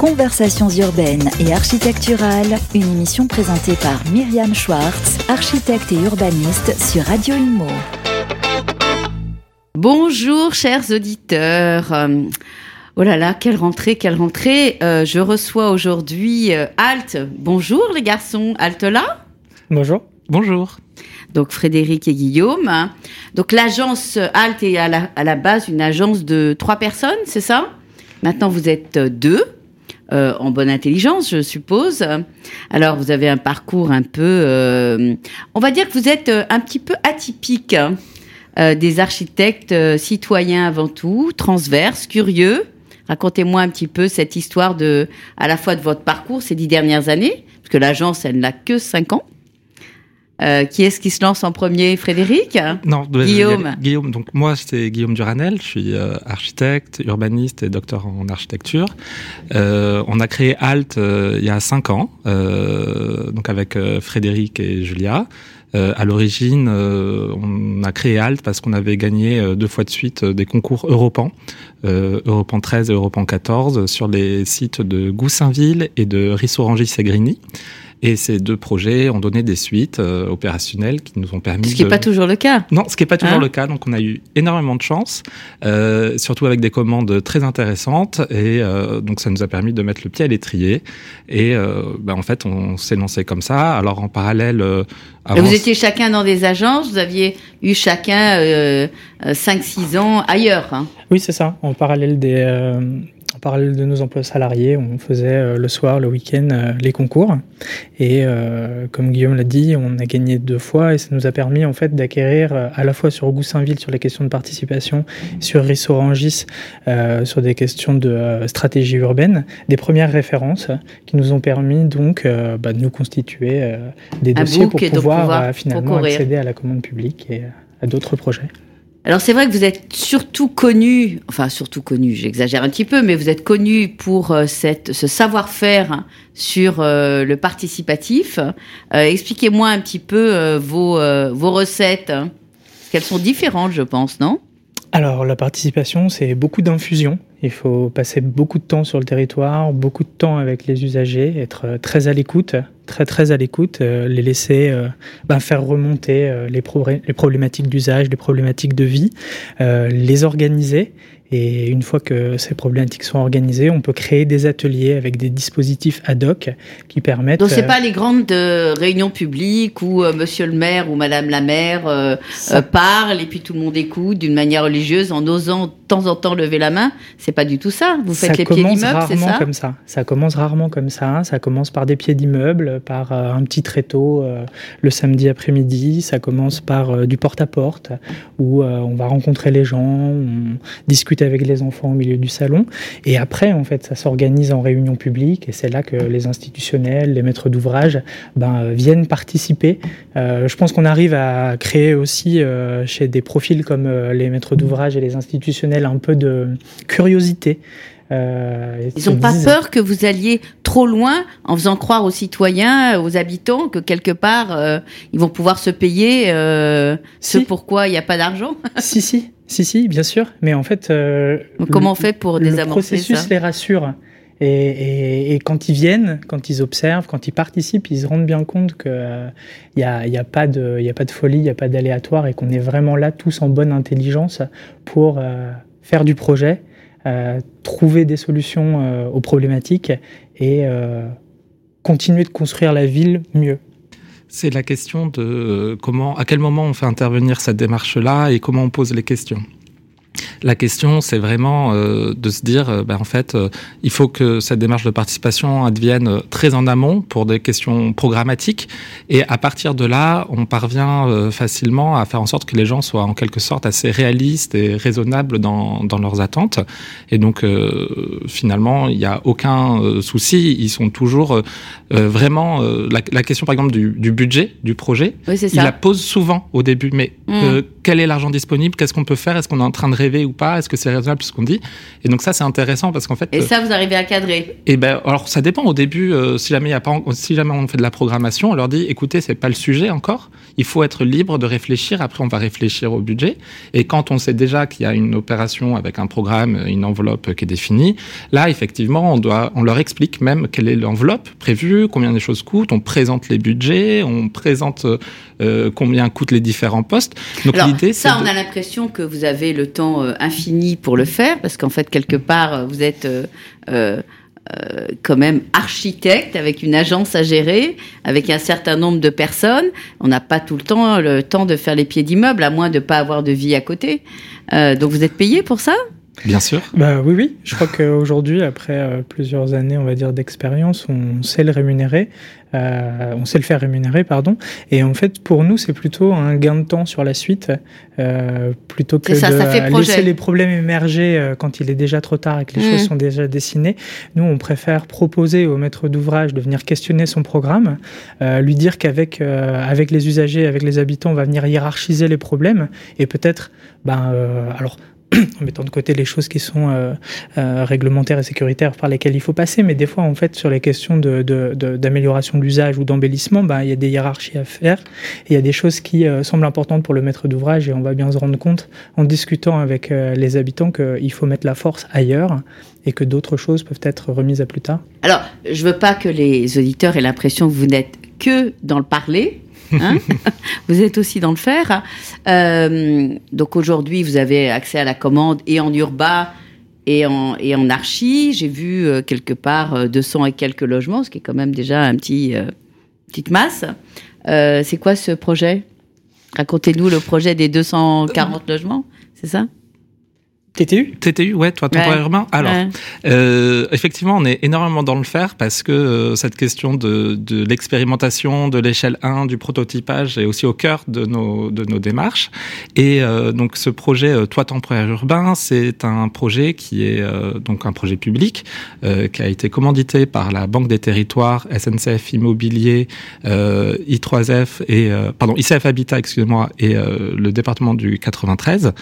Conversations urbaines et architecturales, une émission présentée par Myriam Schwartz, architecte et urbaniste sur Radio Imo. Bonjour chers auditeurs. Euh, Oh là là, quelle rentrée, quelle rentrée. Euh, je reçois aujourd'hui euh, Alt. Bonjour les garçons. Alt là? Bonjour. Bonjour. Donc Frédéric et Guillaume. Donc l'agence Alt est à la, à la base une agence de trois personnes, c'est ça? Maintenant vous êtes deux. Euh, en bonne intelligence, je suppose. Alors, vous avez un parcours un peu, euh, on va dire que vous êtes euh, un petit peu atypique, hein. Des architectes citoyens avant tout, transverses, curieux. Racontez-moi un petit peu cette histoire de, à la fois de votre parcours ces dix dernières années, parce que l'agence, elle n'a que cinq ans. Euh, qui est-ce qui se lance en premier, Frédéric Non, Guillaume. Guillaume. Donc moi, c'est Guillaume Duranel. Je suis euh, architecte, urbaniste et docteur en architecture. Euh, on a créé Alt il y a cinq ans, donc avec Frédéric et Julia. Euh, à l'origine, euh, on a créé Alt parce qu'on avait gagné euh, deux fois de suite des concours Europan, Europan 13 et Europan 14, sur les sites de Goussainville et de Rissorangis-Segrini. Et ces deux projets ont donné des suites euh, opérationnelles qui nous ont permis Ce qui n'est de... pas toujours le cas. Non, ce qui n'est pas toujours Hein le cas. Donc, on a eu énormément de chance, euh, surtout avec des commandes très intéressantes. Et euh, donc, ça nous a permis de mettre le pied à l'étrier. Et euh, ben, en fait, on s'est lancé comme ça. Alors, en parallèle, euh, avant- vous étiez chacun dans des agences, vous aviez eu chacun euh, 5-6 ans ailleurs. hein. Oui, c'est ça. En parallèle des, euh, en parallèle de nos emplois salariés, on faisait euh, le soir, le week-end, euh, les concours. Et euh, comme Guillaume l'a dit, on a gagné deux fois et ça nous a permis en fait d'acquérir euh, à la fois sur Goussainville sur les questions de participation, sur Rissorangis euh, sur des questions de euh, stratégie urbaine, des premières références qui nous ont permis donc bah, de nous constituer euh, des Un dossiers pour pouvoir, pouvoir finalement concourir. accéder à la commande publique et à d'autres projets. Alors c'est vrai que vous êtes surtout connu, enfin surtout connu, j'exagère un petit peu, mais vous êtes connu pour euh, ce savoir-faire sur euh, le participatif. Euh, Expliquez-moi un petit peu vos, vos recettes. hein. Qu'elles sont différentes, je pense, non? Alors, la participation, c'est beaucoup d'infusion. Il faut passer beaucoup de temps sur le territoire, beaucoup de temps avec les usagers, être très à l'écoute, très très à l'écoute, euh, les laisser euh, ben, faire remonter euh, les, problématiques d'usage, les problématiques de vie, les organiser. Et une fois que ces problématiques sont organisées, on peut créer des ateliers avec des dispositifs ad hoc qui permettent. Donc c'est pas les grandes réunions publiques où Monsieur le maire ou Madame la maire parle et puis tout le monde écoute d'une manière religieuse en osant de temps en temps lever la main. C'est pas du tout ça. Vous faites ça les pieds commence d'immeuble, c'est rarement ça? comme ça. Ça commence rarement comme ça. Ça commence par des pieds d'immeuble, par euh, un petit tréteau euh, le samedi après-midi. Ça commence par euh, du porte-à-porte où on va rencontrer les gens, on discute avec les enfants au milieu du salon. Et après, en fait, ça s'organise en réunion publique et c'est là que les institutionnels, les maîtres d'ouvrage ben, viennent participer. Je pense qu'on arrive à créer aussi chez des profils comme les maîtres d'ouvrage et les institutionnels un peu de curiosité. Euh, Ils n'ont pas disent- peur que vous alliez trop loin en faisant croire aux citoyens, aux habitants, que quelque part, euh, ils vont pouvoir se payer euh, ce pourquoi il n'y a pas d'argent. Si, si, si, si, bien sûr. Mais en fait, Donc, Comment on le- fait pour le désamorcer processus ça les rassure. Et, et- et quand ils viennent, quand ils observent, quand ils participent, ils se rendent bien compte qu'il n'y a, y a, pas de- y a pas de folie, il n'y a pas d'aléatoire et qu'on est vraiment là tous en bonne intelligence pour faire du projet, trouver des solutions euh, aux problématiques et euh, continuer de construire la ville mieux. c'est la question de euh, comment, à quel moment on fait intervenir cette démarche-là et comment on pose les questions. La question, c'est vraiment euh, de se dire, euh, ben, en fait, euh, il faut que cette démarche de participation advienne euh, très en amont pour des questions programmatiques. Et à partir de là, on parvient euh, facilement à faire en sorte que les gens soient en quelque sorte assez réalistes et raisonnables dans, dans leurs attentes. Et donc, euh, finalement, il n'y a aucun souci. Ils sont toujours vraiment... euh, la, la question, par exemple, du, du budget du projet, Oui, c'est il la ça. pose souvent au début. Mais Mm. euh, quel est l'argent disponible? Qu'est-ce qu'on peut faire? Est-ce qu'on est en train de rêver ou pas Est-ce que c'est raisonnable ce qu'on dit Et donc ça, c'est intéressant parce qu'en fait. Et ça, vous arrivez à cadrer Et eh ben, alors ça dépend. Au début, euh, si jamais y a pas, si jamais on fait de la programmation, on leur dit, écoutez, c'est pas le sujet encore. Il faut être libre de réfléchir. Après, on va réfléchir au budget. Et quand on sait déjà qu'il y a une opération avec un programme, une enveloppe qui est définie, là, effectivement, on doit, on leur explique même quelle est l'enveloppe prévue, combien les choses coûtent. On présente les budgets, on présente euh, combien coûtent les différents postes. Donc l'idée, ça, on a l'impression que vous avez le temps euh, infini pour le faire, parce qu'en fait, quelque part, vous êtes euh, euh, quand même architecte avec une agence à gérer, avec un certain nombre de personnes. On n'a pas tout le temps le temps de faire les pieds d'immeuble, à moins de ne pas avoir de vie à côté. Euh, donc vous êtes payé pour ça? Bien sûr. Bah oui, oui. Je crois qu'aujourd'hui, après euh, plusieurs années, on va dire d'expérience, on sait le rémunérer, euh, on sait le faire rémunérer, pardon. Et en fait, pour nous, c'est plutôt un gain de temps sur la suite, euh, plutôt que de laisser les problèmes émerger euh, quand il est déjà trop tard et que les choses mmh. sont déjà dessinées. Nous, on préfère proposer au maître d'ouvrage de venir questionner son programme, euh, lui dire qu'avec avec les usagers, avec les habitants, on va venir hiérarchiser les problèmes et peut-être, ben, alors en mettant de côté les choses qui sont euh, euh, réglementaires et sécuritaires par lesquelles il faut passer, mais des fois, en fait, sur les questions d'amélioration de, de, l'usage ou d'embellissement, bah, il y a des hiérarchies à faire, il y a des choses qui euh, semblent importantes pour le maître d'ouvrage, et on va bien se rendre compte, en discutant avec les habitants, qu'il faut mettre la force ailleurs, et que d'autres choses peuvent être remises à plus tard. Alors, je veux pas que les auditeurs aient l'impression que vous n'êtes que dans le parler, Hein vous êtes aussi dans le fer. Euh, donc aujourd'hui, vous avez accès à la commande et en urbain et en, et en archi. J'ai vu euh, quelque part 200 euh, et quelques logements, ce qui est quand même déjà un petit petite masse. c'est quoi ce projet? Racontez-nous le projet des 240 logements, c'est ça? TTU TTU, ouais, toi, temporaire ouais. urbain. Alors, euh, effectivement, on est énormément dans le faire parce que euh, cette question de, de l'expérimentation, de l'échelle 1, du prototypage est aussi au cœur de nos, de nos démarches. Et euh, donc, ce projet Toi temporaire urbain, c'est un projet qui est donc un projet public qui a été commandité par la Banque des Territoires, SNCF Immobilier, I3F et pardon ICF Habitat, excusez-moi, et le département du 93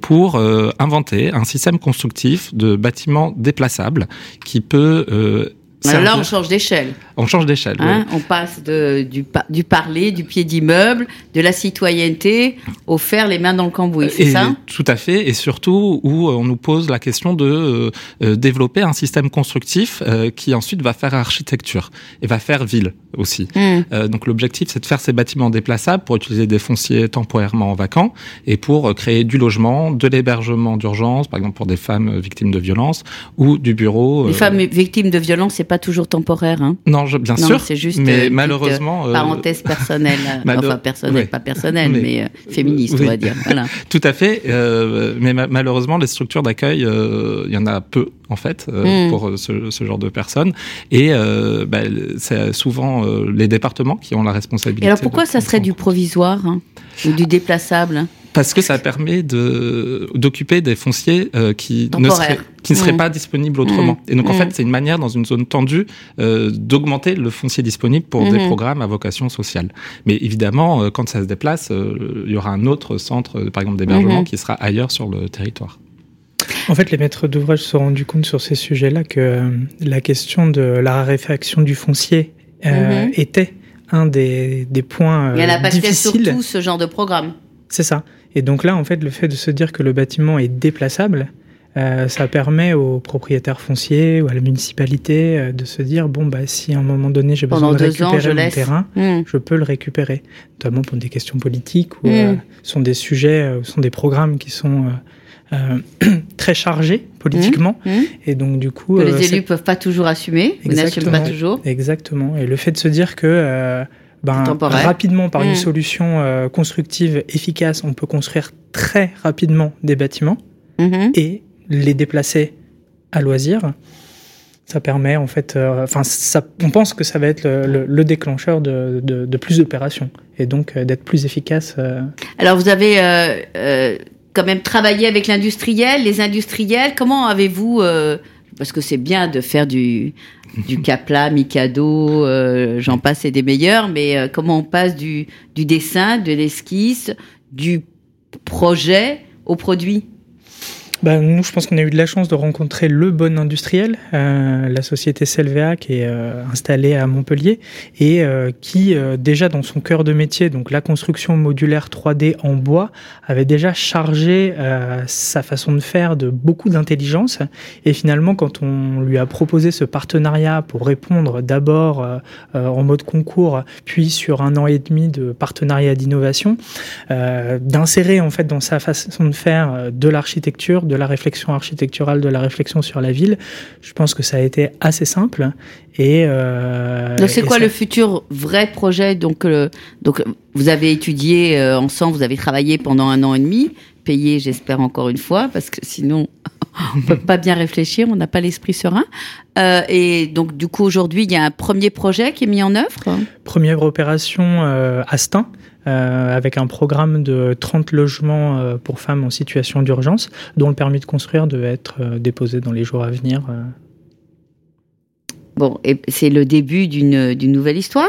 pour inventer un système constructif de bâtiments déplaçables qui peut euh, Là, on change d'échelle. On change d'échelle. Hein, on passe de, du, du, parler, du pied d'immeuble, de la citoyenneté au faire les mains dans le cambouis, c'est ça? Tout à fait, et surtout où on nous pose la question de euh, euh, développer un système constructif euh, qui ensuite va faire architecture et va faire ville aussi. Hmm. donc l'objectif, c'est de faire ces bâtiments déplaçables pour utiliser des fonciers temporairement vacants et pour créer du logement, de l'hébergement d'urgence, par exemple pour des femmes victimes de violences, ou du bureau. Les femmes victimes de violences, c'est pas toujours temporaire. Hein? Non, bien sûr. C'est juste mais euh, malheureusement. Euh, parenthèse personnelle, enfin personnelle, pas personnelle, mais, euh, féministe, on va dire. Voilà. Tout à fait. mais malheureusement, les structures d'accueil, il y en a peu en fait mm. pour ce, ce, genre de personnes. Et bah, c'est souvent les départements qui ont la responsabilité. Et alors pourquoi ça serait du provisoire hein, ou du déplaçable parce que ça permet de d'occuper des fonciers euh, qui ne seraient qui ne seraient mmh. pas disponibles autrement. Mmh. Et donc en mmh. fait, c'est une manière dans une zone tendue euh, d'augmenter le foncier disponible pour des programmes à vocation sociale. Mais évidemment, euh, quand ça se déplace, euh, il y aura un autre centre, par exemple d'hébergement, qui sera ailleurs sur le territoire. En fait, les maîtres d'ouvrage se sont rendus compte sur ces sujets-là que la question de la raréfaction du foncier était un des, des points difficiles. Il y en a pas surtout ce genre de programme. C'est ça. Et donc là, en fait, le fait de se dire que le bâtiment est déplaçable, euh, ça permet aux propriétaires fonciers ou à la municipalité euh, de se dire bon bah si à un moment donné j'ai besoin de récupérer mon terrain, hmm. je peux le récupérer, notamment pour des questions politiques ou euh, hmm. sont des sujets, sont des programmes qui sont très chargés politiquement hmm. et donc du coup que les élus peuvent pas toujours assumer, n'assument pas toujours. Exactement. Et le fait de se dire que ben, rapidement par une solution constructive efficace, on peut construire très rapidement des bâtiments mm-hmm. et les déplacer à loisir, ça permet en fait, euh, enfin, on pense que ça va être le, déclencheur de, de, plus d'opérations et donc euh, d'être plus efficace. Euh. Alors vous avez quand même travaillé avec l'industriel, les industriels. Comment avez-vous parce que c'est bien de faire du du Capla, Mikado, j'en passe et des meilleurs, mais comment on passe du dessin, de l'esquisse, du projet au produit? Bah, Nous, je pense qu'on a eu de la chance de rencontrer le bon industriel, euh, la société Selvea, qui est euh, installée à Montpellier et euh, qui, euh, déjà dans son cœur de métier, donc la construction modulaire 3D en bois, avait déjà chargé euh, sa façon de faire de beaucoup d'intelligence. Et finalement, quand on lui a proposé ce partenariat pour répondre d'abord euh, en mode concours, puis sur un an et demi de partenariat d'innovation, d'insérer en fait dans sa façon de faire de l'architecture, de la réflexion architecturale, de la réflexion sur la ville, je pense que ça a été assez simple. Et euh, Donc c'est quoi ça- le futur vrai projet? Donc, euh, donc vous avez étudié euh, ensemble, vous avez travaillé pendant un an et demi, payé, j'espère encore une fois, parce que sinon on peut pas bien réfléchir, on n'a pas l'esprit serein. Euh, et donc du coup aujourd'hui, il y a un premier projet qui est mis en œuvre. Première opération euh, à Stein, euh, avec un programme de 30 logements euh, pour femmes en situation d'urgence, dont le permis de construire devait être euh, déposé dans les jours à venir. euh. Bon, et c'est le début d'une nouvelle histoire?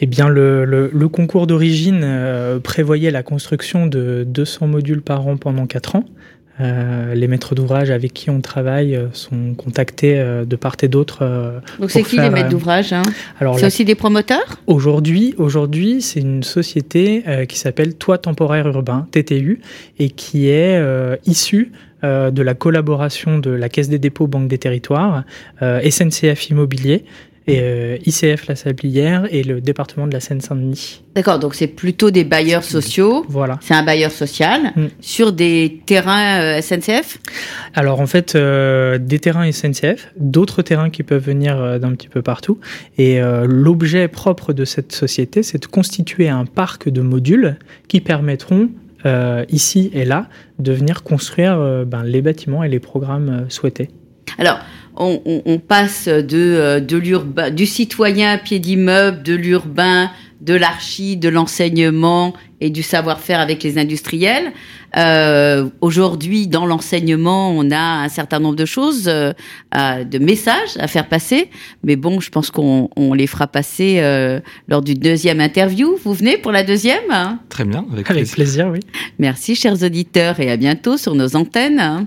Eh bien, le, le- le concours d'origine euh, prévoyait la construction de 200 modules par an pendant 4 ans. Euh, les maîtres d'ouvrage avec qui on travaille euh, sont contactés euh, de part et d'autre. Donc c'est qui les maîtres d'ouvrage hein? alors, C'est la- aussi des promoteurs? Aujourd'hui, aujourd'hui, c'est une société qui s'appelle Toit temporaire urbain (TTU) et qui est euh, issue de la collaboration de la Caisse des dépôts Banque des Territoires, euh, SNCF Immobilier et euh, ICF La Sablière et le département de la Seine-Saint-Denis. D'accord, donc c'est plutôt des bailleurs sociaux. Voilà. C'est un bailleur social Mm. sur des terrains euh, SNCF. Alors en fait, euh, des terrains SNCF, d'autres terrains qui peuvent venir euh, d'un petit peu partout. Et l'objet propre de cette société, c'est de constituer un parc de modules qui permettront ici et là de venir construire ben, les bâtiments et les programmes souhaités. Alors, on, on- on passe de, euh, de l'urbain, du citoyen à pied d'immeuble, de l'urbain, de l'archi, de l'enseignement et du savoir-faire avec les industriels. Euh, Aujourd'hui, dans l'enseignement, on a un certain nombre de choses, euh, de messages à faire passer. Mais bon, je pense qu'on on les fera passer euh, lors d'une deuxième interview. Vous venez pour la deuxième? Très bien, avec, Avec plaisir. plaisir, oui. Merci, chers auditeurs, et à bientôt sur nos antennes.